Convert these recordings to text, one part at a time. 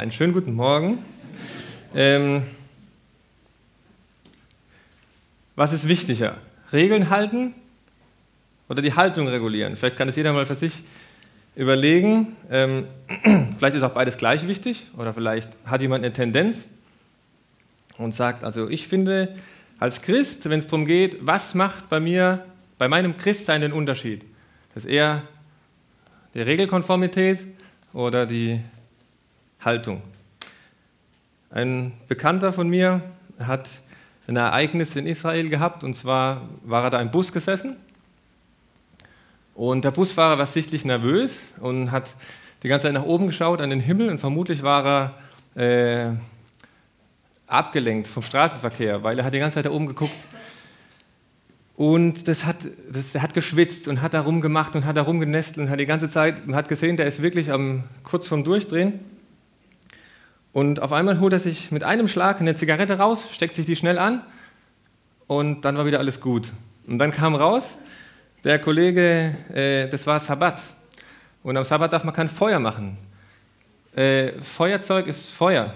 Einen schönen guten Morgen. Ähm, was ist wichtiger? Regeln halten oder die Haltung regulieren? Vielleicht kann es jeder mal für sich überlegen. Ähm, vielleicht ist auch beides gleich wichtig oder vielleicht hat jemand eine Tendenz und sagt, also ich finde als Christ, wenn es darum geht, was macht bei mir, bei meinem Christsein den Unterschied? Das ist eher die Regelkonformität oder die Haltung. Ein Bekannter von mir hat ein Ereignis in Israel gehabt und zwar war er da im Bus gesessen und der Busfahrer war sichtlich nervös und hat die ganze Zeit nach oben geschaut an den Himmel und vermutlich war er äh, abgelenkt vom Straßenverkehr, weil er hat die ganze Zeit da oben geguckt und das hat, das, hat geschwitzt und hat da rumgemacht und hat da rumgenestelt und hat die ganze Zeit, hat gesehen, der ist wirklich am, kurz vorm Durchdrehen. Und auf einmal holt er sich mit einem Schlag eine Zigarette raus, steckt sich die schnell an und dann war wieder alles gut. Und dann kam raus, der Kollege, äh, das war Sabbat. Und am Sabbat darf man kein Feuer machen. Äh, Feuerzeug ist Feuer.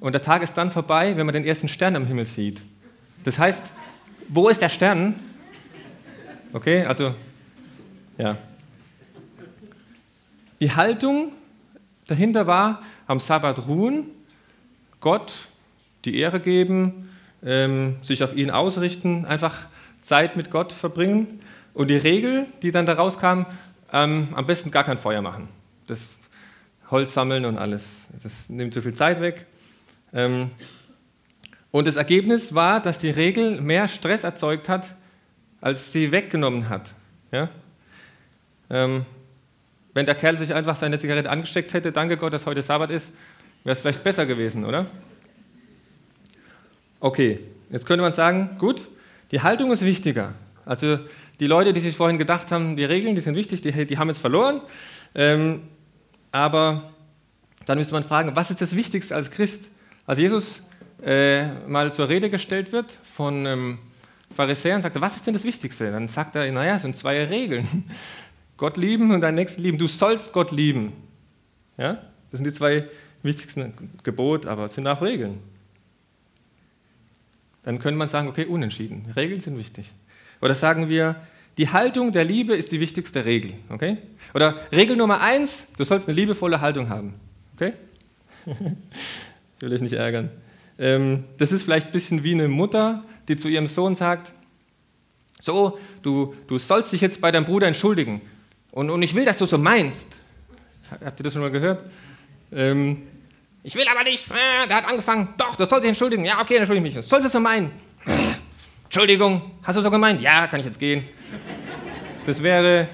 Und der Tag ist dann vorbei, wenn man den ersten Stern am Himmel sieht. Das heißt, wo ist der Stern? Okay, also, ja. Die Haltung dahinter war, am Sabbat ruhen, Gott die Ehre geben, ähm, sich auf ihn ausrichten, einfach Zeit mit Gott verbringen. Und die Regel, die dann daraus kam, ähm, am besten gar kein Feuer machen. Das Holz sammeln und alles. Das nimmt zu viel Zeit weg. Ähm, und das Ergebnis war, dass die Regel mehr Stress erzeugt hat, als sie weggenommen hat. Ja? Wenn der Kerl sich einfach seine Zigarette angesteckt hätte, danke Gott, dass heute Sabbat ist, wäre es vielleicht besser gewesen, oder? Okay, jetzt könnte man sagen, gut, die Haltung ist wichtiger. Also die Leute, die sich vorhin gedacht haben, die Regeln, die sind wichtig, die, die haben jetzt verloren. Ähm, aber dann müsste man fragen, was ist das Wichtigste als Christ? Als Jesus äh, mal zur Rede gestellt wird von ähm, Pharisäern, sagt er, was ist denn das Wichtigste? Dann sagt er, naja, es sind zwei Regeln. Gott lieben und deinen Nächsten lieben. Du sollst Gott lieben. Ja? Das sind die zwei wichtigsten Gebote, aber es sind auch Regeln. Dann könnte man sagen, okay, unentschieden. Regeln sind wichtig. Oder sagen wir, die Haltung der Liebe ist die wichtigste Regel. Okay? Oder Regel Nummer eins, du sollst eine liebevolle Haltung haben. Okay? ich will euch nicht ärgern. Ähm, das ist vielleicht ein bisschen wie eine Mutter, die zu ihrem Sohn sagt, so, du, du sollst dich jetzt bei deinem Bruder entschuldigen. Und, und ich will, dass du so meinst. Habt ihr das schon mal gehört? Ähm, ich will aber nicht. Äh, der hat angefangen. Doch, du sollst dich entschuldigen. Ja, okay, dann entschuldige ich mich. Sollst du so meinen? Äh, Entschuldigung, hast du so gemeint? Ja, kann ich jetzt gehen. Das wäre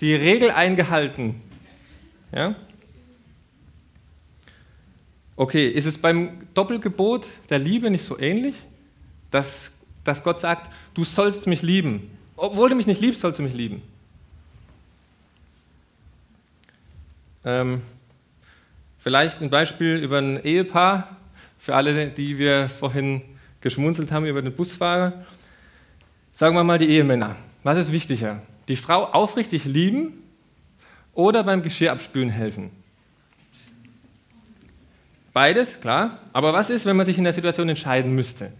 die Regel eingehalten. Ja? Okay, ist es beim Doppelgebot der Liebe nicht so ähnlich, dass, dass Gott sagt, du sollst mich lieben. Obwohl du mich nicht liebst, sollst du mich lieben. Ähm, vielleicht ein Beispiel über ein Ehepaar, für alle, die wir vorhin geschmunzelt haben über den Busfahrer. Sagen wir mal die Ehemänner. Was ist wichtiger? Die Frau aufrichtig lieben oder beim Geschirr abspülen helfen? Beides, klar. Aber was ist, wenn man sich in der Situation entscheiden müsste?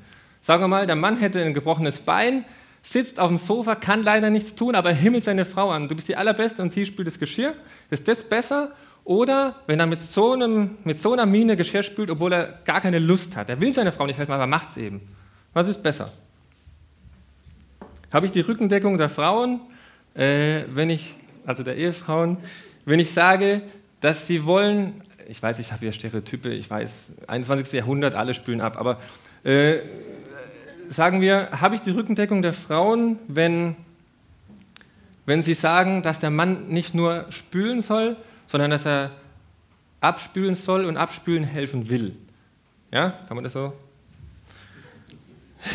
Sagen wir mal, der Mann hätte ein gebrochenes Bein, sitzt auf dem Sofa, kann leider nichts tun, aber himmelt seine Frau an. Du bist die Allerbeste und sie spült das Geschirr. Ist das besser? Oder wenn er mit so, einem, mit so einer Miene Geschirr spült, obwohl er gar keine Lust hat. Er will seiner Frau nicht helfen, aber macht es eben. Was ist besser? Habe ich die Rückendeckung der Frauen, äh, wenn ich, also der Ehefrauen, wenn ich sage, dass sie wollen, ich weiß, ich habe hier Stereotype, ich weiß, 21. Jahrhundert, alle spülen ab, aber äh, sagen wir, habe ich die Rückendeckung der Frauen, wenn, wenn sie sagen, dass der Mann nicht nur spülen soll, sondern dass er abspülen soll und abspülen helfen will. Ja, kann man das so?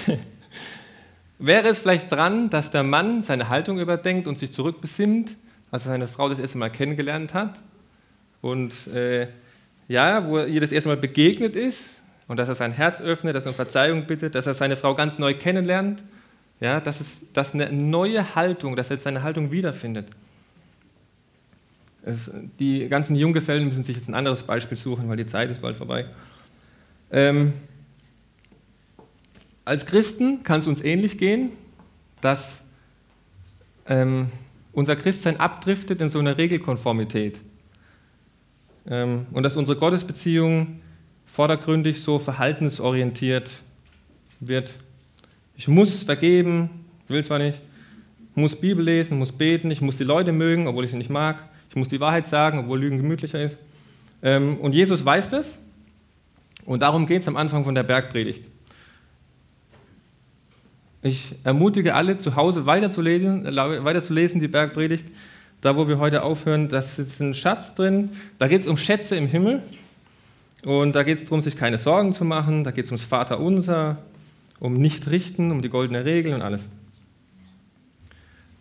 Wäre es vielleicht dran, dass der Mann seine Haltung überdenkt und sich zurückbesinnt, als er seine Frau das erste Mal kennengelernt hat und äh, ja, wo er ihr das erste Mal begegnet ist und dass er sein Herz öffnet, dass er um Verzeihung bittet, dass er seine Frau ganz neu kennenlernt. Ja, das ist das eine neue Haltung, dass er jetzt seine Haltung wiederfindet. Es, die ganzen Junggesellen müssen sich jetzt ein anderes Beispiel suchen, weil die Zeit ist bald vorbei. Ähm, als Christen kann es uns ähnlich gehen, dass ähm, unser Christsein abdriftet in so eine Regelkonformität ähm, und dass unsere Gottesbeziehung vordergründig so verhaltensorientiert wird. Ich muss vergeben, will zwar nicht, muss Bibel lesen, muss beten, ich muss die Leute mögen, obwohl ich sie nicht mag, ich muss die Wahrheit sagen, obwohl Lügen gemütlicher ist. Ähm, und Jesus weiß das und darum geht es am Anfang von der Bergpredigt. Ich ermutige alle, zu Hause weiterzulesen, weiterzulesen die Bergpredigt. Da, wo wir heute aufhören, da ist ein Schatz drin. Da geht es um Schätze im Himmel. Und da geht es darum, sich keine Sorgen zu machen. Da geht es ums Vaterunser, um Nicht-Richten, um die goldene Regel und alles.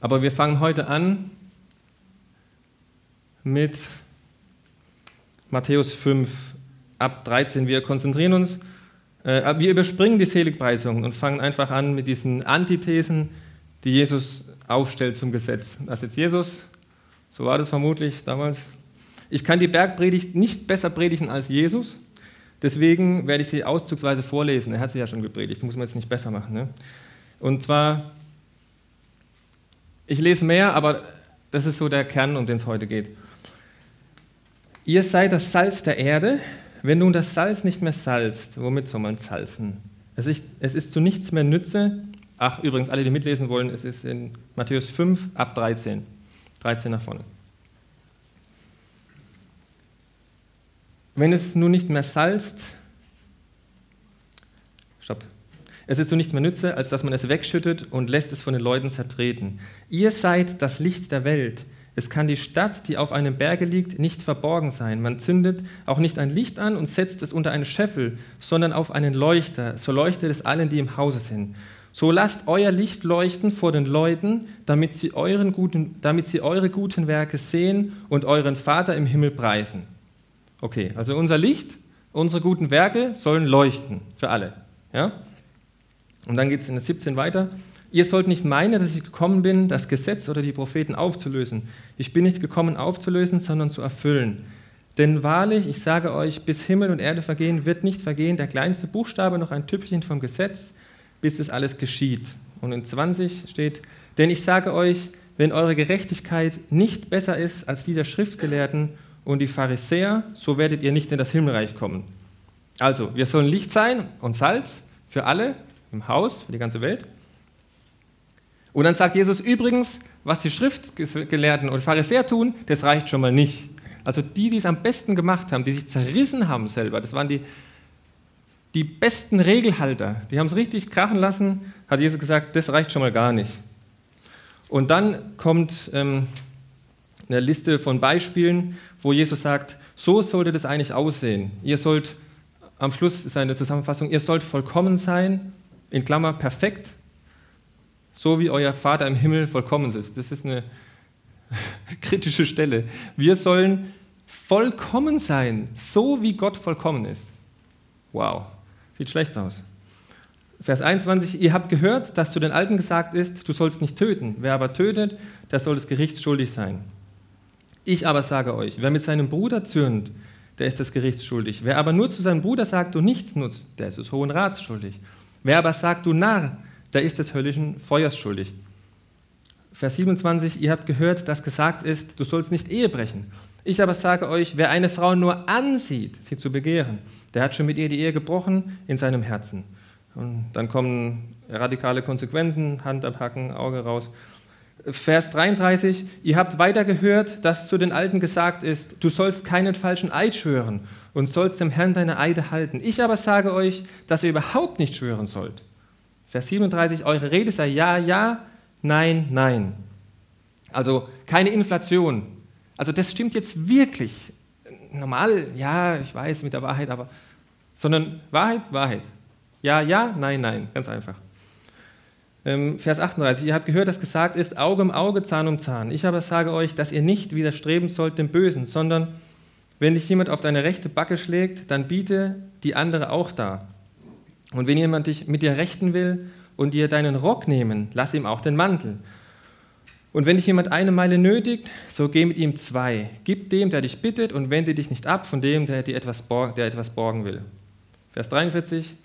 Aber wir fangen heute an mit Matthäus 5 ab 13. Wir konzentrieren uns äh, wir überspringen die Seligpreisungen und fangen einfach an mit diesen Antithesen, die Jesus aufstellt zum Gesetz. Also jetzt Jesus, so war das vermutlich damals. Ich kann die Bergpredigt nicht besser predigen als Jesus, deswegen werde ich sie auszugsweise vorlesen. Er hat sie ja schon gepredigt, muss man jetzt nicht besser machen. Ne? Und zwar, ich lese mehr, aber das ist so der Kern, um den es heute geht. Ihr seid das Salz der Erde. Wenn nun das Salz nicht mehr salzt, womit soll man salzen? Es ist, es ist zu nichts mehr Nütze. Ach, übrigens, alle, die mitlesen wollen, es ist in Matthäus 5 ab 13. 13 nach vorne. Wenn es nun nicht mehr salzt, stopp. Es ist so nichts mehr Nütze, als dass man es wegschüttet und lässt es von den Leuten zertreten. Ihr seid das Licht der Welt. Es kann die Stadt, die auf einem Berge liegt, nicht verborgen sein. Man zündet auch nicht ein Licht an und setzt es unter einen Scheffel, sondern auf einen Leuchter. So leuchtet es allen, die im Hause sind. So lasst euer Licht leuchten vor den Leuten, damit sie, guten, damit sie eure guten Werke sehen und euren Vater im Himmel preisen. Okay, also unser Licht, unsere guten Werke sollen leuchten für alle. Ja? Und dann geht es in der 17 weiter. Ihr sollt nicht meinen, dass ich gekommen bin, das Gesetz oder die Propheten aufzulösen. Ich bin nicht gekommen aufzulösen, sondern zu erfüllen. Denn wahrlich, ich sage euch, bis Himmel und Erde vergehen, wird nicht vergehen der kleinste Buchstabe noch ein Tüpfchen vom Gesetz, bis es alles geschieht. Und in 20 steht, denn ich sage euch, wenn eure Gerechtigkeit nicht besser ist als die der Schriftgelehrten und die Pharisäer, so werdet ihr nicht in das Himmelreich kommen. Also, wir sollen Licht sein und Salz für alle im Haus, für die ganze Welt. Und dann sagt Jesus übrigens, was die Schriftgelehrten und Pharisäer tun, das reicht schon mal nicht. Also die, die es am besten gemacht haben, die sich zerrissen haben selber, das waren die, die besten Regelhalter, die haben es richtig krachen lassen, hat Jesus gesagt, das reicht schon mal gar nicht. Und dann kommt ähm, eine Liste von Beispielen, wo Jesus sagt, so sollte das eigentlich aussehen. Ihr sollt, am Schluss ist eine Zusammenfassung, ihr sollt vollkommen sein, in Klammer perfekt, so wie euer Vater im Himmel vollkommen ist. Das ist eine kritische Stelle. Wir sollen vollkommen sein, so wie Gott vollkommen ist. Wow, sieht schlecht aus. Vers 21, ihr habt gehört, dass zu den Alten gesagt ist, du sollst nicht töten. Wer aber tötet, der soll des Gerichts schuldig sein. Ich aber sage euch, wer mit seinem Bruder zürnt, der ist des Gerichts schuldig. Wer aber nur zu seinem Bruder sagt, du nichts nutzt, der ist des Hohen Rats schuldig. Wer aber sagt, du Narr, der ist des höllischen Feuers schuldig. Vers 27, ihr habt gehört, dass gesagt ist, du sollst nicht Ehe brechen. Ich aber sage euch, wer eine Frau nur ansieht, sie zu begehren, der hat schon mit ihr die Ehe gebrochen in seinem Herzen. Und dann kommen radikale Konsequenzen, Hand abhacken, Auge raus. Vers 33, ihr habt weiter gehört, dass zu den Alten gesagt ist, du sollst keinen falschen Eid schwören und sollst dem Herrn deine Eide halten. Ich aber sage euch, dass ihr überhaupt nicht schwören sollt. Vers 37, eure Rede sei ja, ja, nein, nein. Also keine Inflation. Also das stimmt jetzt wirklich. Normal, ja, ich weiß mit der Wahrheit, aber, sondern Wahrheit, Wahrheit. Ja, ja, nein, nein, ganz einfach. Ähm, Vers 38, ihr habt gehört, dass gesagt ist, Auge um Auge, Zahn um Zahn. Ich aber sage euch, dass ihr nicht widerstreben sollt dem Bösen, sondern wenn dich jemand auf deine rechte Backe schlägt, dann biete die andere auch da. Und wenn jemand dich mit dir rechten will und dir deinen Rock nehmen, lass ihm auch den Mantel. Und wenn dich jemand eine Meile nötigt, so geh mit ihm zwei. Gib dem, der dich bittet, und wende dich nicht ab von dem, der dir etwas, borg, der etwas borgen will. Vers 43.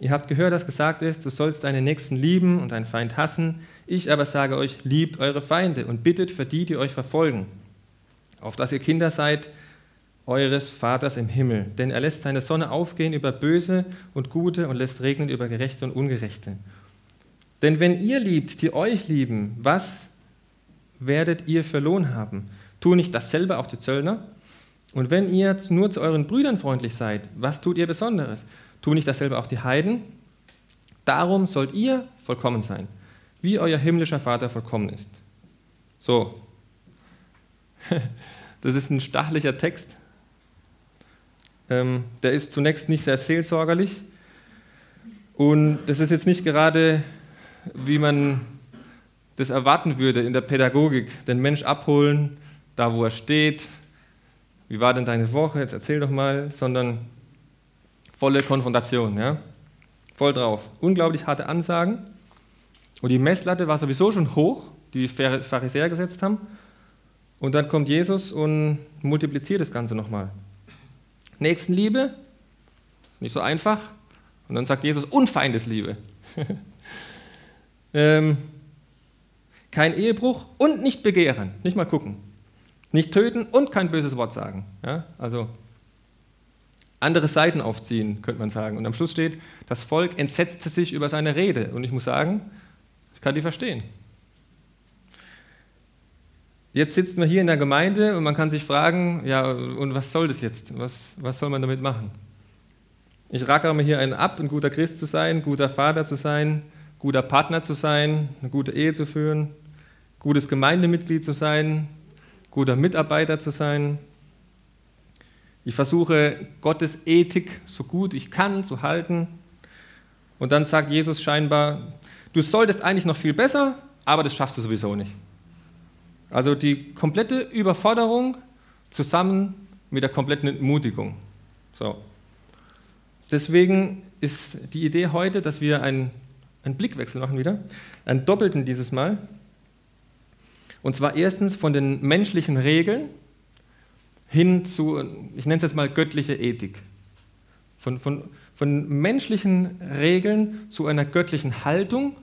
Ihr habt gehört, dass gesagt ist, du sollst deinen Nächsten lieben und deinen Feind hassen. Ich aber sage euch, liebt eure Feinde und bittet für die, die euch verfolgen, auf dass ihr Kinder seid eures Vaters im Himmel. Denn er lässt seine Sonne aufgehen über Böse und Gute und lässt regnen über Gerechte und Ungerechte. Denn wenn ihr liebt, die euch lieben, was werdet ihr für Lohn haben? Tu nicht dasselbe auch die Zöllner? Und wenn ihr nur zu euren Brüdern freundlich seid, was tut ihr Besonderes? Tu nicht dasselbe auch die Heiden? Darum sollt ihr vollkommen sein, wie euer himmlischer Vater vollkommen ist. So, das ist ein stachlicher Text. Ähm, der ist zunächst nicht sehr seelsorgerlich. Und das ist jetzt nicht gerade, wie man das erwarten würde in der Pädagogik, den Mensch abholen, da wo er steht. Wie war denn deine Woche? Jetzt erzähl doch mal, sondern volle Konfrontation, ja? Voll drauf. Unglaublich harte Ansagen. Und die Messlatte war sowieso schon hoch, die die Pharisäer gesetzt haben. Und dann kommt Jesus und multipliziert das Ganze nochmal. Nächstenliebe, nicht so einfach. Und dann sagt Jesus Unfeindesliebe. ähm, kein Ehebruch und nicht begehren, nicht mal gucken. Nicht töten und kein böses Wort sagen. Ja? Also andere Seiten aufziehen, könnte man sagen. Und am Schluss steht, das Volk entsetzte sich über seine Rede. Und ich muss sagen, ich kann die verstehen. Jetzt sitzt man hier in der Gemeinde und man kann sich fragen, ja, und was soll das jetzt? Was, was soll man damit machen? Ich rackere mir hier einen ab, ein guter Christ zu sein, guter Vater zu sein, guter Partner zu sein, eine gute Ehe zu führen, gutes Gemeindemitglied zu sein, guter Mitarbeiter zu sein. Ich versuche Gottes Ethik so gut ich kann zu halten. Und dann sagt Jesus scheinbar, du solltest eigentlich noch viel besser, aber das schaffst du sowieso nicht. Also die komplette Überforderung zusammen mit der kompletten Entmutigung. So. Deswegen ist die Idee heute, dass wir einen, einen Blickwechsel machen wieder, einen doppelten dieses Mal. Und zwar erstens von den menschlichen Regeln hin zu, ich nenne es jetzt mal göttliche Ethik. Von, von, von menschlichen Regeln zu einer göttlichen Haltung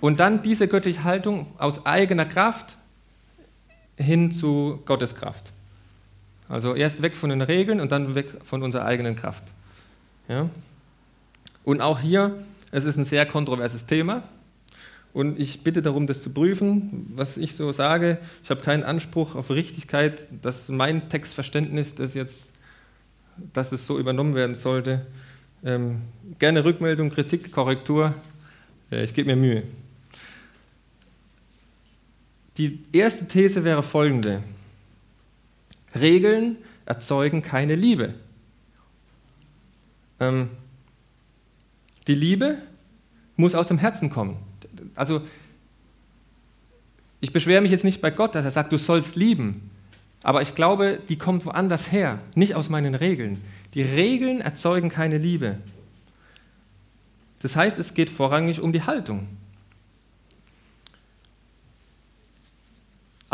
und dann diese göttliche Haltung aus eigener Kraft hin zu Gottes Kraft. Also erst weg von den Regeln und dann weg von unserer eigenen Kraft. Ja? Und auch hier, es ist ein sehr kontroverses Thema. Und ich bitte darum, das zu prüfen, was ich so sage. Ich habe keinen Anspruch auf Richtigkeit, dass mein Textverständnis das jetzt, dass es so übernommen werden sollte. Ähm, gerne Rückmeldung, Kritik, Korrektur. Äh, ich gebe mir Mühe. Die erste These wäre folgende. Regeln erzeugen keine Liebe. Ähm, die Liebe muss aus dem Herzen kommen. Also ich beschwere mich jetzt nicht bei Gott, dass er sagt, du sollst lieben. Aber ich glaube, die kommt woanders her, nicht aus meinen Regeln. Die Regeln erzeugen keine Liebe. Das heißt, es geht vorrangig um die Haltung.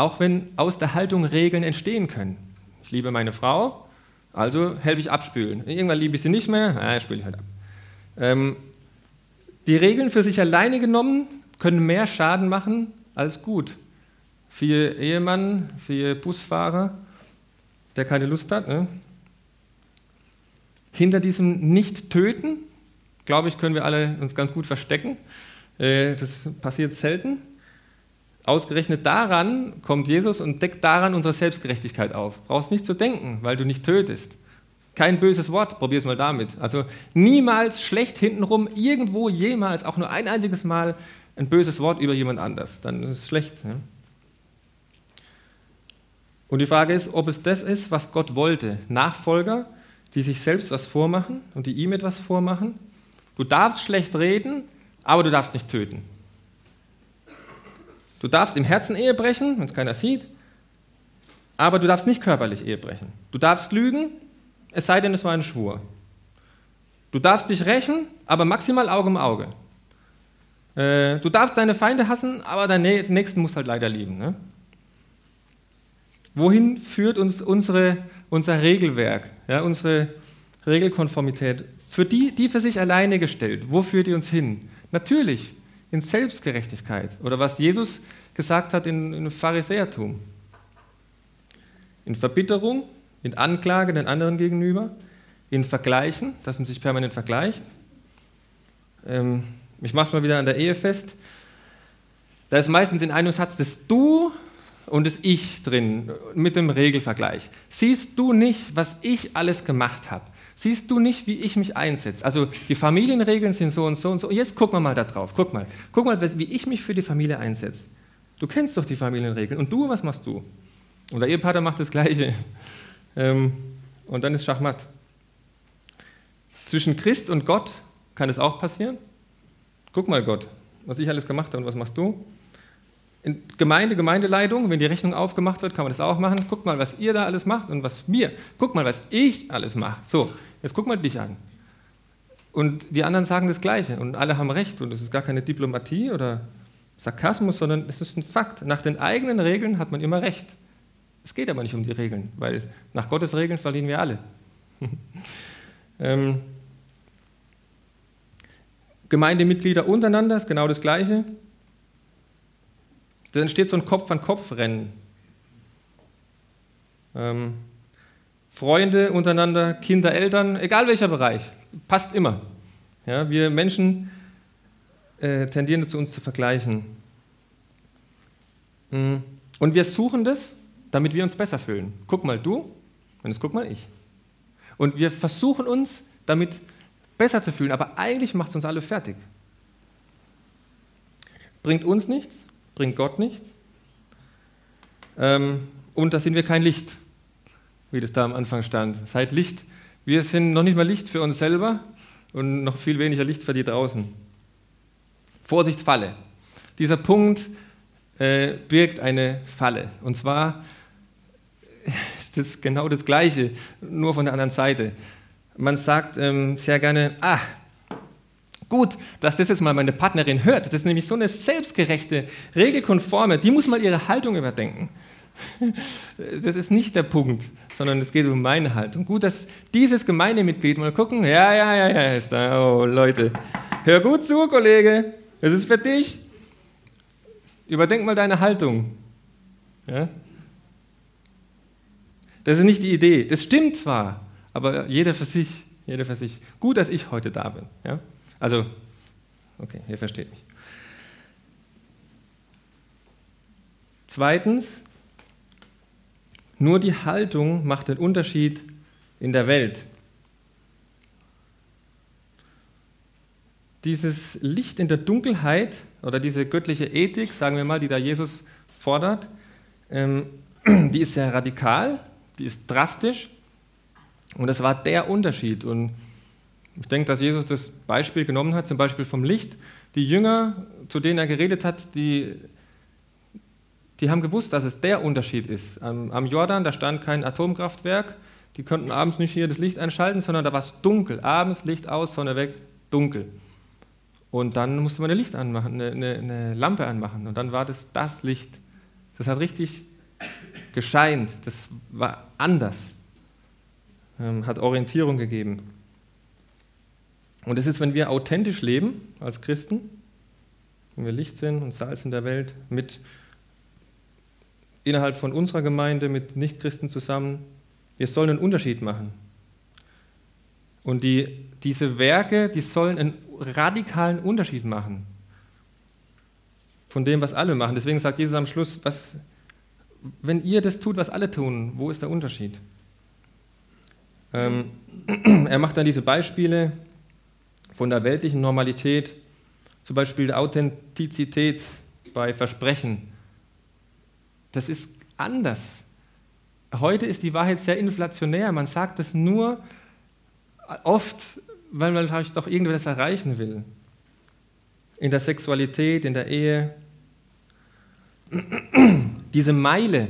auch wenn aus der Haltung Regeln entstehen können. Ich liebe meine Frau, also helfe ich abspülen. Irgendwann liebe ich sie nicht mehr, ah, spüle ich halt ab. Ähm, die Regeln für sich alleine genommen können mehr Schaden machen als gut. Siehe Ehemann, siehe Busfahrer, der keine Lust hat. Ne? Hinter diesem Nicht-Töten, glaube ich, können wir alle uns ganz gut verstecken. Äh, das passiert selten. Ausgerechnet daran kommt Jesus und deckt daran unsere Selbstgerechtigkeit auf. Brauchst nicht zu denken, weil du nicht tötest. Kein böses Wort, probier es mal damit. Also niemals schlecht hintenrum, irgendwo jemals, auch nur ein einziges Mal ein böses Wort über jemand anders. Dann ist es schlecht. Ne? Und die Frage ist, ob es das ist, was Gott wollte. Nachfolger, die sich selbst was vormachen und die ihm etwas vormachen. Du darfst schlecht reden, aber du darfst nicht töten. Du darfst im Herzen Ehe brechen, wenn es keiner sieht, aber du darfst nicht körperlich Ehe brechen. Du darfst lügen, es sei denn, es war ein Schwur. Du darfst dich rächen, aber maximal Auge um Auge. Äh, du darfst deine Feinde hassen, aber deinen Nächsten musst halt leider lieben. Ne? Wohin führt uns unsere, unser Regelwerk, ja, unsere Regelkonformität? Für die, die für sich alleine gestellt, wo führt die uns hin? Natürlich in Selbstgerechtigkeit oder was Jesus gesagt hat in, in Pharisäertum. In Verbitterung, in Anklage den anderen gegenüber, in Vergleichen, dass man sich permanent vergleicht. Ähm, ich mache es mal wieder an der Ehe fest. Da ist meistens in einem Satz das Du und das Ich drin mit dem Regelvergleich. Siehst du nicht, was ich alles gemacht habe? Siehst du nicht, wie ich mich einsetze? Also die Familienregeln sind so und so und so. Jetzt gucken wir mal da drauf. Guck mal. Guck mal, wie ich mich für die Familie einsetze. Du kennst doch die Familienregeln. Und du, was machst du? Und der Ehepaar macht das Gleiche. Ähm, und dann ist Schachmatt. Zwischen Christ und Gott kann es auch passieren. Guck mal, Gott, was ich alles gemacht habe und was machst du? In Gemeinde, Gemeindeleitung, wenn die Rechnung aufgemacht wird, kann man das auch machen. Guck mal, was ihr da alles macht und was mir. Guck mal, was ich alles mache. So, jetzt guck mal dich an. Und die anderen sagen das Gleiche und alle haben recht und es ist gar keine Diplomatie oder Sarkasmus, sondern es ist ein Fakt. Nach den eigenen Regeln hat man immer recht. Es geht aber nicht um die Regeln, weil nach Gottes Regeln verlieren wir alle. ähm, Gemeindemitglieder untereinander ist genau das Gleiche. Da entsteht so ein Kopf-an-Kopf-Rennen. Ähm, Freunde untereinander, Kinder, Eltern, egal welcher Bereich, passt immer. Ja, wir Menschen äh, tendieren dazu, uns zu vergleichen. Mm. Und wir suchen das, damit wir uns besser fühlen. Guck mal du, und jetzt guck mal ich. Und wir versuchen uns damit besser zu fühlen, aber eigentlich macht es uns alle fertig. Bringt uns nichts, bringt Gott nichts. Ähm, und da sind wir kein Licht, wie das da am Anfang stand. Seid Licht. Wir sind noch nicht mal Licht für uns selber und noch viel weniger Licht für die draußen. Vorsicht, Falle. Dieser Punkt äh, birgt eine Falle. Und zwar ist das genau das Gleiche, nur von der anderen Seite. Man sagt ähm, sehr gerne, ah, gut, dass das jetzt mal meine Partnerin hört. Das ist nämlich so eine selbstgerechte, regelkonforme, die muss mal ihre Haltung überdenken. Das ist nicht der Punkt, sondern es geht um meine Haltung. Gut, dass dieses Gemeindemitglied mal gucken, ja, ja, ja, ja, ist da, oh Leute, hör gut zu, Kollege, das ist für dich. Überdenk mal deine Haltung. Ja? Das ist nicht die Idee. Das stimmt zwar, aber jeder für sich, jeder für sich. Gut, dass ich heute da bin. Ja? Also, okay, ihr versteht mich. Zweitens, nur die Haltung macht den Unterschied in der Welt. Dieses Licht in der Dunkelheit oder diese göttliche Ethik, sagen wir mal, die da Jesus fordert, ähm, die ist sehr radikal, die ist drastisch und das war der Unterschied. Und ich denke, dass Jesus das Beispiel genommen hat, zum Beispiel vom Licht. Die Jünger, zu denen er geredet hat, die, die haben gewusst, dass es der Unterschied ist. Am, am Jordan, da stand kein Atomkraftwerk. Die konnten abends nicht hier das Licht einschalten, sondern da war es dunkel. Abends Licht aus, Sonne weg, dunkel. Und dann musste man ein Licht anmachen, eine, eine, eine Lampe anmachen. Und dann war das das Licht. Das hat richtig gescheint. Das war anders. Ähm, hat Orientierung gegeben. Und es ist, wenn wir authentisch leben als Christen, wenn wir Licht sind und Salz in der Welt, mit innerhalb von unserer Gemeinde, mit Nichtchristen zusammen, wir sollen einen Unterschied machen. Und die, diese Werke, die sollen einen radikalen Unterschied machen von dem, was alle machen. Deswegen sagt Jesus am Schluss, was, wenn ihr das tut, was alle tun, wo ist der Unterschied? Ähm, er macht dann diese Beispiele von der weltlichen Normalität, zum Beispiel der Authentizität bei Versprechen. Das ist anders. Heute ist die Wahrheit sehr inflationär. Man sagt es nur oft, weil man vielleicht doch irgendwas erreichen will. In der Sexualität, in der Ehe. Diese Meile,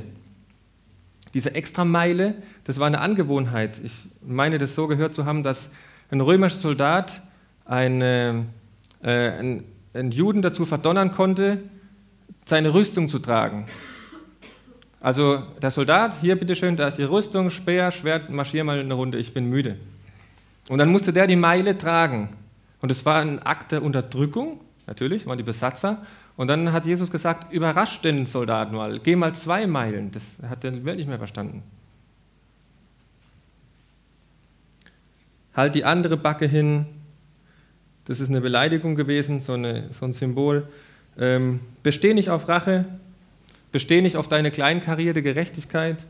diese Extrameile, das war eine Angewohnheit. Ich meine, das so gehört zu haben, dass ein römischer Soldat eine, äh, ein, einen Juden dazu verdonnern konnte, seine Rüstung zu tragen. Also der Soldat, hier bitteschön, da ist die Rüstung, Speer, Schwert, marschier mal eine Runde, ich bin müde. Und dann musste der die Meile tragen. Und es war ein Akt der Unterdrückung, natürlich, waren die Besatzer. Und dann hat Jesus gesagt, überrasch den Soldaten mal, geh mal zwei Meilen. Das hat der Welt nicht mehr verstanden. Halt die andere Backe hin. Das ist eine Beleidigung gewesen, so, eine, so ein Symbol. Ähm, besteh nicht auf Rache, besteh nicht auf deine kleinkarierte Gerechtigkeit.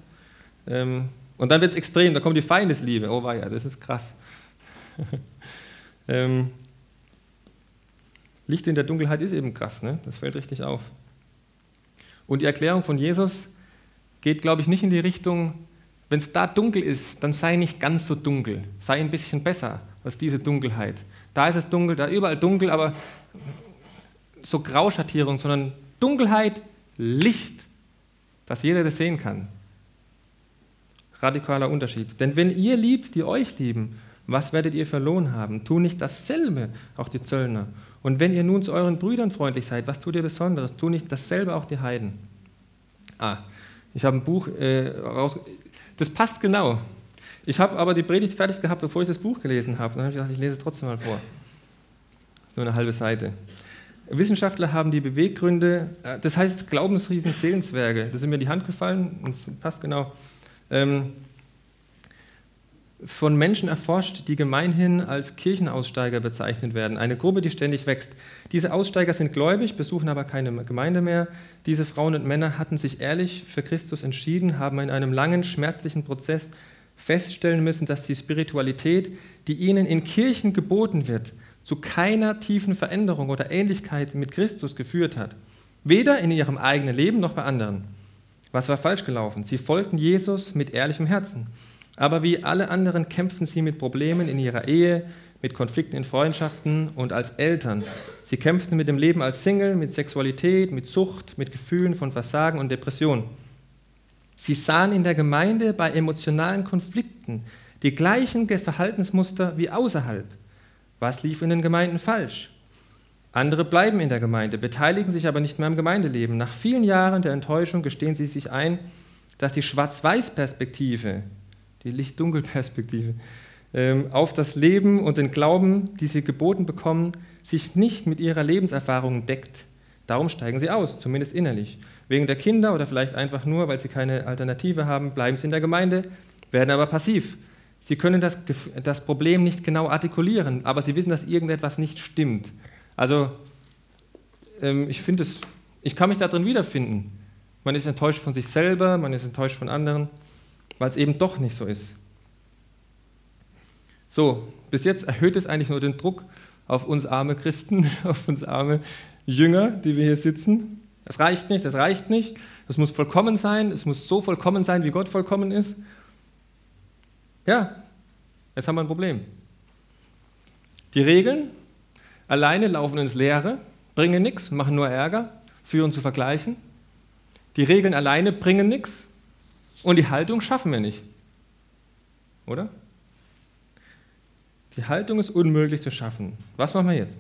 Ähm, und dann wird es extrem, da kommt die Feindesliebe. Oh ja, das ist krass. ähm, Licht in der Dunkelheit ist eben krass, ne? das fällt richtig auf. Und die Erklärung von Jesus geht, glaube ich, nicht in die Richtung, wenn es da dunkel ist, dann sei nicht ganz so dunkel, sei ein bisschen besser als diese Dunkelheit. Da ist es dunkel, da überall dunkel, aber so Grauschattierung, sondern Dunkelheit, Licht, dass jeder das sehen kann. Radikaler Unterschied. Denn wenn ihr liebt, die euch lieben, was werdet ihr für Lohn haben? Tu nicht dasselbe, auch die Zöllner. Und wenn ihr nun zu euren Brüdern freundlich seid, was tut ihr Besonderes? Tu nicht dasselbe auch die Heiden. Ah, ich habe ein Buch äh, raus. Das passt genau. Ich habe aber die Predigt fertig gehabt, bevor ich das Buch gelesen habe. Dann habe ich gedacht, ich lese es trotzdem mal vor. Das ist nur eine halbe Seite. Wissenschaftler haben die Beweggründe, äh, das heißt Glaubensriesen, Seelenzwerge, das ist mir die Hand gefallen und passt genau. Ähm, von Menschen erforscht, die gemeinhin als Kirchenaussteiger bezeichnet werden. Eine Gruppe, die ständig wächst. Diese Aussteiger sind gläubig, besuchen aber keine Gemeinde mehr. Diese Frauen und Männer hatten sich ehrlich für Christus entschieden, haben in einem langen, schmerzlichen Prozess feststellen müssen, dass die Spiritualität, die ihnen in Kirchen geboten wird, zu keiner tiefen Veränderung oder Ähnlichkeit mit Christus geführt hat. Weder in ihrem eigenen Leben noch bei anderen. Was war falsch gelaufen? Sie folgten Jesus mit ehrlichem Herzen. Aber wie alle anderen kämpfen sie mit Problemen in ihrer Ehe, mit Konflikten in Freundschaften und als Eltern. Sie kämpften mit dem Leben als Single, mit Sexualität, mit Sucht, mit Gefühlen von Versagen und Depression. Sie sahen in der Gemeinde bei emotionalen Konflikten die gleichen Verhaltensmuster wie außerhalb. Was lief in den Gemeinden falsch? Andere bleiben in der Gemeinde, beteiligen sich aber nicht mehr am Gemeindeleben. Nach vielen Jahren der Enttäuschung gestehen sie sich ein, dass die Schwarz-Weiß-Perspektive die Licht-Dunkel-Perspektive, auf das Leben und den Glauben, die sie geboten bekommen, sich nicht mit ihrer Lebenserfahrung deckt. Darum steigen sie aus, zumindest innerlich. Wegen der Kinder oder vielleicht einfach nur, weil sie keine Alternative haben, bleiben sie in der Gemeinde, werden aber passiv. Sie können das, das Problem nicht genau artikulieren, aber sie wissen, dass irgendetwas nicht stimmt. Also, ähm, ich finde es, ich kann mich darin wiederfinden. Man ist enttäuscht von sich selber, man ist enttäuscht von anderen weil es eben doch nicht so ist. So, bis jetzt erhöht es eigentlich nur den Druck auf uns arme Christen, auf uns arme Jünger, die wir hier sitzen. Das reicht nicht, das reicht nicht. Das muss vollkommen sein, es muss so vollkommen sein, wie Gott vollkommen ist. Ja, jetzt haben wir ein Problem. Die Regeln alleine laufen ins Leere, bringen nichts, machen nur Ärger, führen zu Vergleichen. Die Regeln alleine bringen nichts, und die Haltung schaffen wir nicht. Oder? Die Haltung ist unmöglich zu schaffen. Was machen wir jetzt?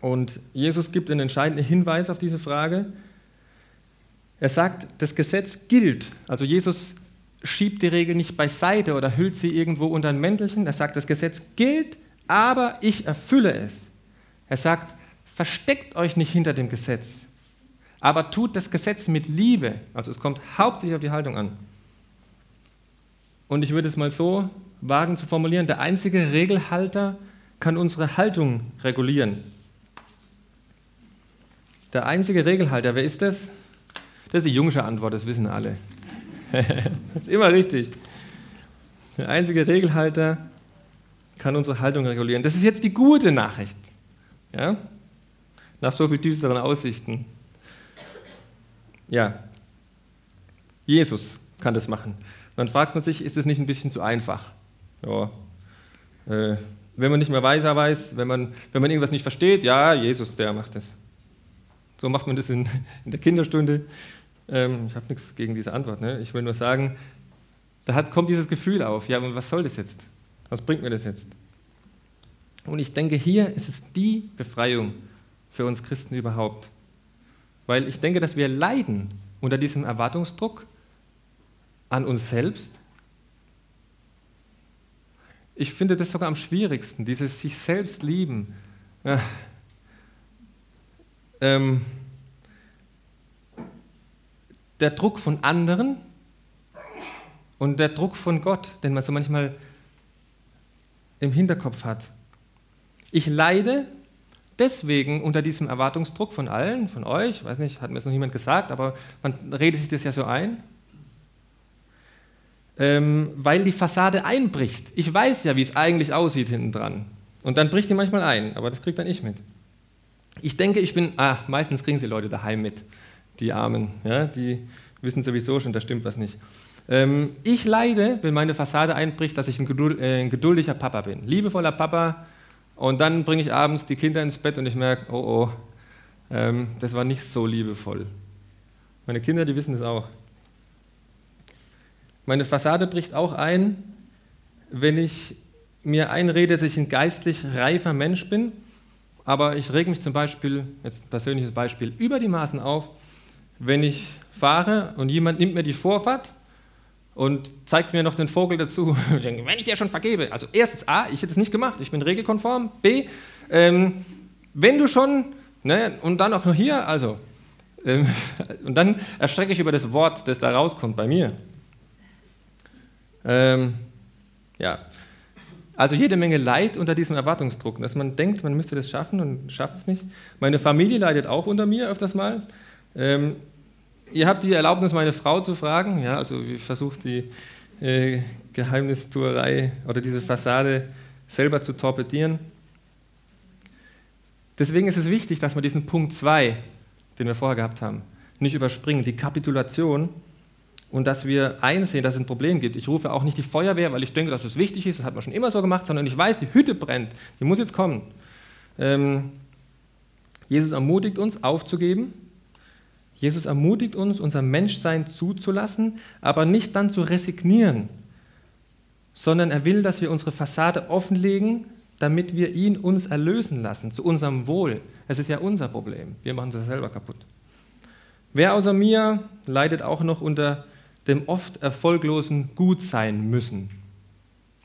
Und Jesus gibt einen entscheidenden Hinweis auf diese Frage. Er sagt, das Gesetz gilt. Also Jesus schiebt die Regel nicht beiseite oder hüllt sie irgendwo unter ein Mäntelchen. Er sagt, das Gesetz gilt, aber ich erfülle es. Er sagt, versteckt euch nicht hinter dem Gesetz aber tut das Gesetz mit Liebe. Also es kommt hauptsächlich auf die Haltung an. Und ich würde es mal so wagen zu formulieren, der einzige Regelhalter kann unsere Haltung regulieren. Der einzige Regelhalter, wer ist das? Das ist die jungsche Antwort, das wissen alle. das ist immer richtig. Der einzige Regelhalter kann unsere Haltung regulieren. Das ist jetzt die gute Nachricht. Ja? Nach so viel düsteren Aussichten. Ja, Jesus kann das machen. Dann fragt man sich, ist es nicht ein bisschen zu einfach? Ja. Äh, wenn man nicht mehr weiter weiß, wenn man, wenn man irgendwas nicht versteht, ja, Jesus, der macht das. So macht man das in, in der Kinderstunde. Ähm, ich habe nichts gegen diese Antwort. Ne? Ich will nur sagen, da hat, kommt dieses Gefühl auf, ja, und was soll das jetzt? Was bringt mir das jetzt? Und ich denke, hier ist es die Befreiung für uns Christen überhaupt. Weil ich denke, dass wir leiden unter diesem Erwartungsdruck an uns selbst. Ich finde das sogar am schwierigsten, dieses sich selbst lieben. Ja. Ähm, der Druck von anderen und der Druck von Gott, den man so manchmal im Hinterkopf hat. Ich leide deswegen unter diesem Erwartungsdruck von allen, von euch, weiß nicht, hat mir das noch niemand gesagt, aber man redet sich das ja so ein, ähm, weil die Fassade einbricht. Ich weiß ja, wie es eigentlich aussieht hinten dran. Und dann bricht die manchmal ein, aber das kriegt dann ich mit. Ich denke, ich bin, ah, meistens kriegen sie Leute daheim mit, die Armen, ja, die wissen sowieso schon, da stimmt was nicht. Ähm, ich leide, wenn meine Fassade einbricht, dass ich ein, geduld, äh, ein geduldiger Papa bin. Liebevoller Papa. Und dann bringe ich abends die Kinder ins Bett und ich merke, oh oh, ähm, das war nicht so liebevoll. Meine Kinder, die wissen das auch. Meine Fassade bricht auch ein, wenn ich mir einrede, dass ich ein geistlich reifer Mensch bin, aber ich reg mich zum Beispiel, jetzt ein persönliches Beispiel, über die Maßen auf, wenn ich fahre und jemand nimmt mir die Vorfahrt und zeigt mir noch den Vogel dazu. wenn ich dir schon vergebe, also erstens A, ich hätte es nicht gemacht, ich bin regelkonform. B, ähm, wenn du schon, ne, und dann auch noch hier, also, ähm, und dann erstrecke ich über das Wort, das da rauskommt bei mir. Ähm, ja, also jede Menge Leid unter diesem Erwartungsdruck, dass man denkt, man müsste das schaffen und schafft es nicht. Meine Familie leidet auch unter mir öfters mal. Ähm, Ihr habt die Erlaubnis, meine Frau zu fragen. Ja, also ich versuche die äh, Geheimnistuerei oder diese Fassade selber zu torpedieren. Deswegen ist es wichtig, dass wir diesen Punkt 2, den wir vorher gehabt haben, nicht überspringen, die Kapitulation und dass wir einsehen, dass es ein Problem gibt. Ich rufe auch nicht die Feuerwehr, weil ich denke, dass es wichtig ist, das hat man schon immer so gemacht, sondern ich weiß, die Hütte brennt, die muss jetzt kommen. Ähm, Jesus ermutigt uns, aufzugeben, Jesus ermutigt uns, unser Menschsein zuzulassen, aber nicht dann zu resignieren, sondern er will, dass wir unsere Fassade offenlegen, damit wir ihn uns erlösen lassen, zu unserem Wohl. Es ist ja unser Problem. Wir machen es selber kaputt. Wer außer mir leidet auch noch unter dem oft erfolglosen Gutsein müssen?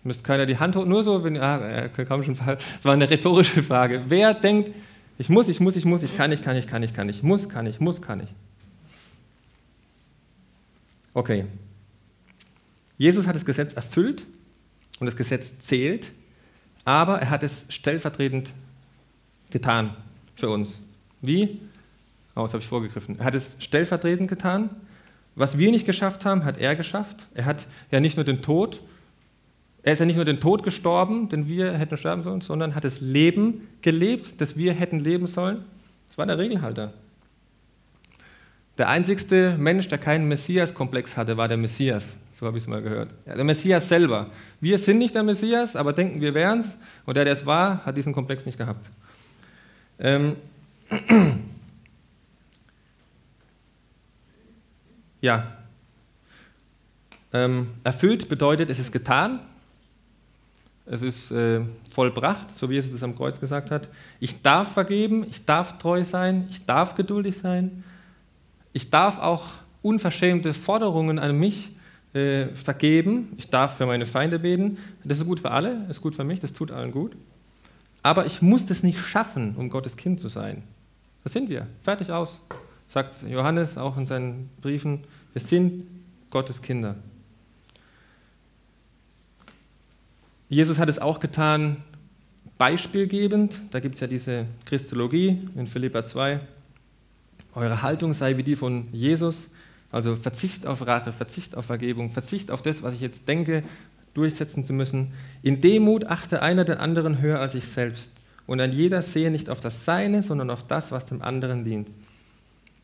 Müsst keiner die Hand hoch, nur so, wenn, ah, komm schon, das war eine rhetorische Frage. Wer denkt, ich muss, ich muss, ich muss, ich kann, ich kann, ich kann, ich kann, ich muss, kann, ich muss, kann ich. Okay. Jesus hat das Gesetz erfüllt und das Gesetz zählt, aber er hat es stellvertretend getan für uns. Wie? Oh, das habe ich vorgegriffen. Er hat es stellvertretend getan. Was wir nicht geschafft haben, hat er geschafft. Er hat ja nicht nur den Tod, er ist ja nicht nur den Tod gestorben, den wir hätten sterben sollen, sondern hat das Leben gelebt, das wir hätten leben sollen. Das war der Regelhalter. Der einzigste Mensch, der keinen Messias-Komplex hatte, war der Messias. So habe ich es mal gehört. Ja, der Messias selber. Wir sind nicht der Messias, aber denken, wir wären es. Und der, der es war, hat diesen Komplex nicht gehabt. Ähm. Ja. Ähm, erfüllt bedeutet, es ist getan. Es ist äh, vollbracht, so wie es am Kreuz gesagt hat. Ich darf vergeben, ich darf treu sein, ich darf geduldig sein. Ich darf auch unverschämte Forderungen an mich äh, vergeben. Ich darf für meine Feinde beten. Das ist gut für alle, das ist gut für mich, das tut allen gut. Aber ich muss das nicht schaffen, um Gottes Kind zu sein. Das sind wir. Fertig aus. Sagt Johannes auch in seinen Briefen. Wir sind Gottes Kinder. Jesus hat es auch getan, beispielgebend. Da gibt es ja diese Christologie in Philippa 2. Eure Haltung sei wie die von Jesus, also Verzicht auf Rache, Verzicht auf Vergebung, Verzicht auf das, was ich jetzt denke, durchsetzen zu müssen. In Demut achte einer den anderen höher als ich selbst. Und ein jeder sehe nicht auf das Seine, sondern auf das, was dem anderen dient.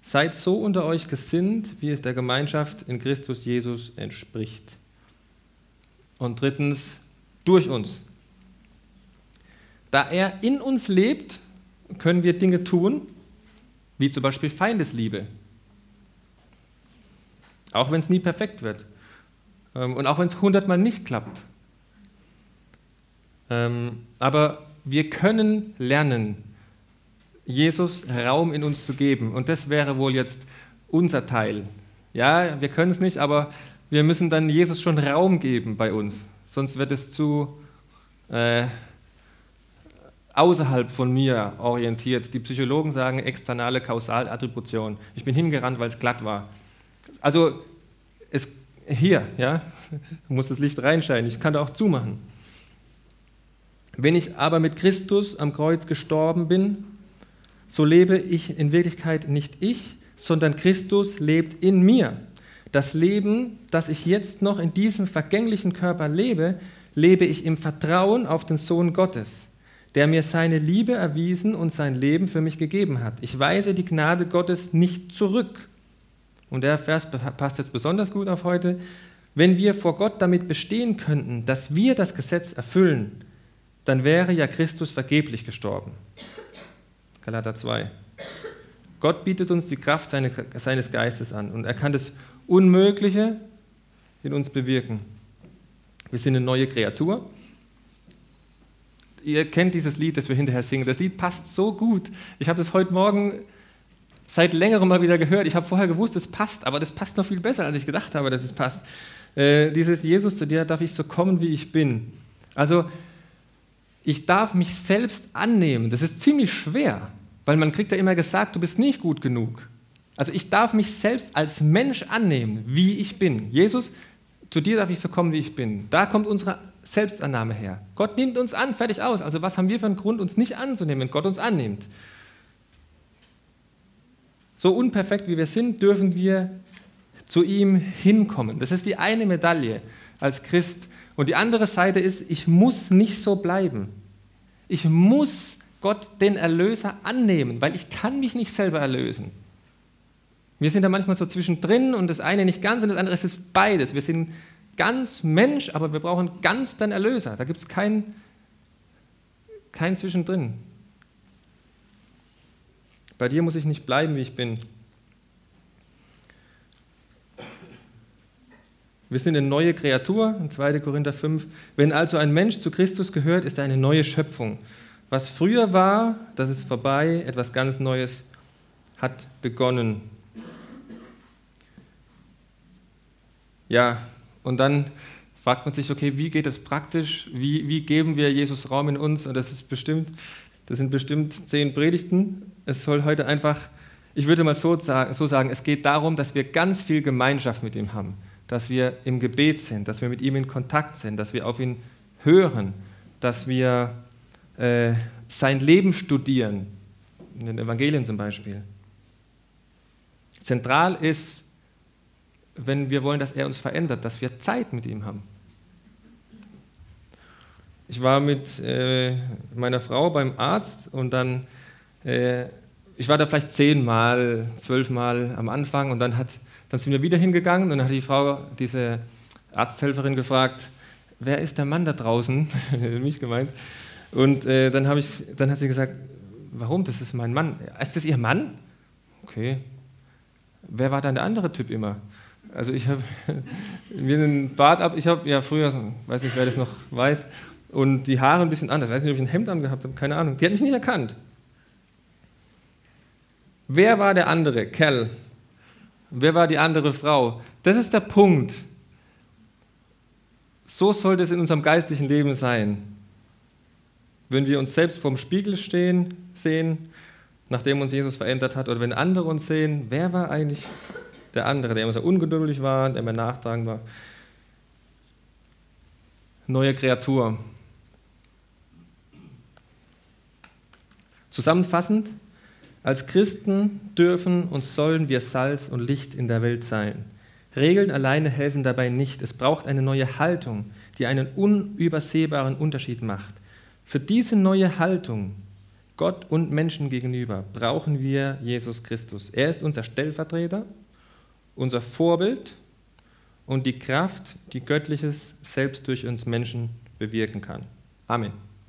Seid so unter euch gesinnt, wie es der Gemeinschaft in Christus Jesus entspricht. Und drittens, durch uns. Da er in uns lebt, können wir Dinge tun, wie zum Beispiel Feindesliebe. Auch wenn es nie perfekt wird. Ähm, und auch wenn es hundertmal nicht klappt. Ähm, aber wir können lernen, Jesus Raum in uns zu geben. Und das wäre wohl jetzt unser Teil. Ja, wir können es nicht, aber wir müssen dann Jesus schon Raum geben bei uns. Sonst wird es zu äh, außerhalb von mir orientiert. Die Psychologen sagen externe Kausalattribution. Ich bin hingerannt, weil es glatt war. Also es, hier, ja, muss das Licht reinscheinen. Ich kann da auch zumachen. Wenn ich aber mit Christus am Kreuz gestorben bin, so lebe ich in Wirklichkeit nicht ich, sondern Christus lebt in mir. Das Leben, das ich jetzt noch in diesem vergänglichen Körper lebe, lebe ich im Vertrauen auf den Sohn Gottes, der mir seine Liebe erwiesen und sein Leben für mich gegeben hat. Ich weise die Gnade Gottes nicht zurück. Und der Vers passt jetzt besonders gut auf heute. Wenn wir vor Gott damit bestehen könnten, dass wir das Gesetz erfüllen, dann wäre ja Christus vergeblich gestorben. Galater 2. Gott bietet uns die Kraft seines Geistes an und er kann das Unmögliche in uns bewirken. Wir sind eine neue Kreatur. Ihr kennt dieses Lied, das wir hinterher singen. Das Lied passt so gut. Ich habe das heute Morgen seit längerem mal wieder gehört. Ich habe vorher gewusst, es passt, aber das passt noch viel besser, als ich gedacht habe, dass es passt. Äh, dieses Jesus, zu dir darf ich so kommen, wie ich bin. Also ich darf mich selbst annehmen. Das ist ziemlich schwer, weil man kriegt ja immer gesagt, du bist nicht gut genug. Also ich darf mich selbst als Mensch annehmen, wie ich bin. Jesus, zu dir darf ich so kommen, wie ich bin. Da kommt unsere Selbstannahme her. Gott nimmt uns an, fertig aus. Also was haben wir für einen Grund, uns nicht anzunehmen, wenn Gott uns annimmt? So unperfekt wie wir sind, dürfen wir zu ihm hinkommen. Das ist die eine Medaille als Christ. Und die andere Seite ist, ich muss nicht so bleiben. Ich muss Gott den Erlöser annehmen, weil ich kann mich nicht selber erlösen. Wir sind da manchmal so zwischendrin und das eine nicht ganz und das andere ist beides. Wir sind ganz Mensch, aber wir brauchen ganz den Erlöser. Da gibt es kein, kein Zwischendrin. Bei dir muss ich nicht bleiben, wie ich bin. Wir sind eine neue Kreatur, in 2. Korinther 5. Wenn also ein Mensch zu Christus gehört, ist er eine neue Schöpfung. Was früher war, das ist vorbei, etwas ganz Neues hat begonnen. Ja, und dann fragt man sich, okay, wie geht das praktisch? Wie, wie geben wir Jesus Raum in uns? Und das ist bestimmt, das sind bestimmt zehn Predigten. Es soll heute einfach, ich würde mal so sagen, so sagen, es geht darum, dass wir ganz viel Gemeinschaft mit ihm haben dass wir im Gebet sind, dass wir mit ihm in Kontakt sind, dass wir auf ihn hören, dass wir äh, sein Leben studieren, in den Evangelien zum Beispiel. Zentral ist, wenn wir wollen, dass er uns verändert, dass wir Zeit mit ihm haben. Ich war mit äh, meiner Frau beim Arzt und dann, äh, ich war da vielleicht zehnmal, zwölfmal am Anfang und dann hat dann sind wir wieder hingegangen und dann hat die Frau, diese Arzthelferin, gefragt, wer ist der Mann da draußen? Mich gemeint. Und äh, dann, ich, dann hat sie gesagt, warum? Das ist mein Mann. Ist das Ihr Mann? Okay. Wer war dann der andere Typ immer? Also ich habe mir einen Bart ab, ich habe ja früher, weiß nicht, wer das noch weiß, und die Haare ein bisschen anders. Ich weiß nicht, ob ich ein Hemd angehabt habe, keine Ahnung. Die hat mich nicht erkannt. Wer war der andere? Kerl. Wer war die andere Frau? Das ist der Punkt. So sollte es in unserem geistlichen Leben sein. Wenn wir uns selbst vorm Spiegel stehen, sehen, nachdem uns Jesus verändert hat, oder wenn andere uns sehen, wer war eigentlich der andere, der immer so ungeduldig war, der immer nachtragend war? Neue Kreatur. Zusammenfassend, als Christen dürfen und sollen wir Salz und Licht in der Welt sein. Regeln alleine helfen dabei nicht. Es braucht eine neue Haltung, die einen unübersehbaren Unterschied macht. Für diese neue Haltung Gott und Menschen gegenüber brauchen wir Jesus Christus. Er ist unser Stellvertreter, unser Vorbild und die Kraft, die Göttliches selbst durch uns Menschen bewirken kann. Amen.